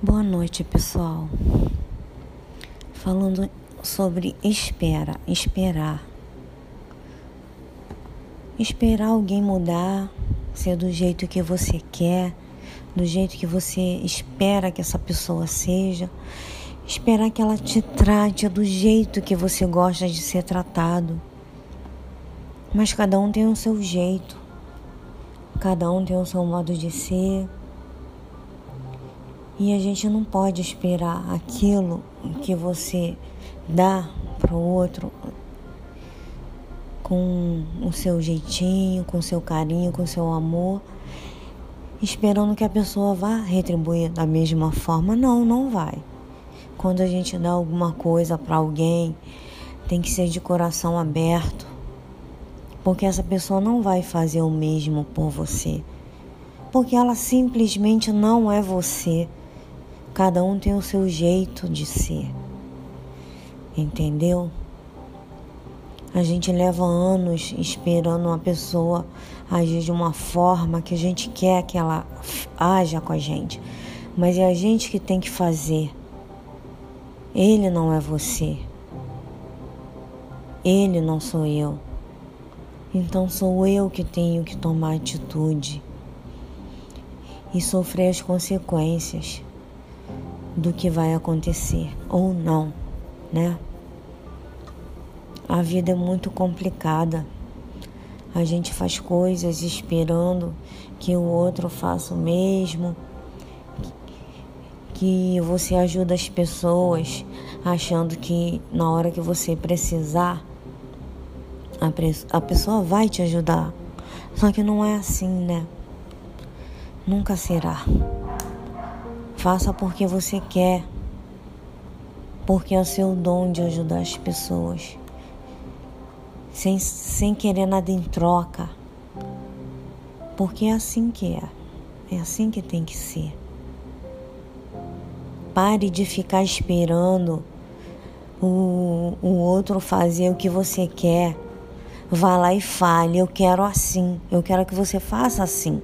Boa noite, pessoal. Falando sobre espera, esperar. Esperar alguém mudar, ser do jeito que você quer, do jeito que você espera que essa pessoa seja. Esperar que ela te trate do jeito que você gosta de ser tratado. Mas cada um tem o seu jeito, cada um tem o seu modo de ser e a gente não pode esperar aquilo que você dá para o outro com o seu jeitinho, com o seu carinho, com o seu amor, esperando que a pessoa vá retribuir da mesma forma. Não, não vai. Quando a gente dá alguma coisa para alguém, tem que ser de coração aberto, porque essa pessoa não vai fazer o mesmo por você, porque ela simplesmente não é você. Cada um tem o seu jeito de ser. Entendeu? A gente leva anos esperando uma pessoa agir de uma forma que a gente quer que ela haja com a gente. Mas é a gente que tem que fazer. Ele não é você. Ele não sou eu. Então sou eu que tenho que tomar atitude e sofrer as consequências do que vai acontecer ou não, né? A vida é muito complicada. A gente faz coisas esperando que o outro faça o mesmo, que você ajuda as pessoas achando que na hora que você precisar, a pessoa vai te ajudar. Só que não é assim, né? Nunca será. Faça porque você quer, porque é o seu dom de ajudar as pessoas, sem, sem querer nada em troca, porque é assim que é, é assim que tem que ser. Pare de ficar esperando o, o outro fazer o que você quer. Vá lá e fale, eu quero assim, eu quero que você faça assim.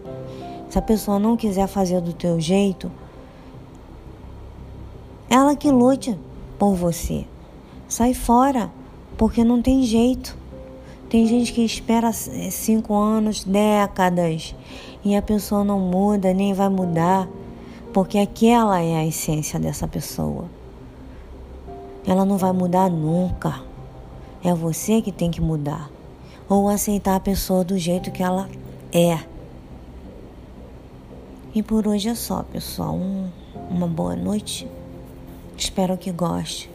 Se a pessoa não quiser fazer do teu jeito, ela que lute por você. Sai fora, porque não tem jeito. Tem gente que espera cinco anos, décadas, e a pessoa não muda, nem vai mudar, porque aquela é a essência dessa pessoa. Ela não vai mudar nunca. É você que tem que mudar. Ou aceitar a pessoa do jeito que ela é. E por hoje é só, pessoal. Um, uma boa noite. Espero que goste.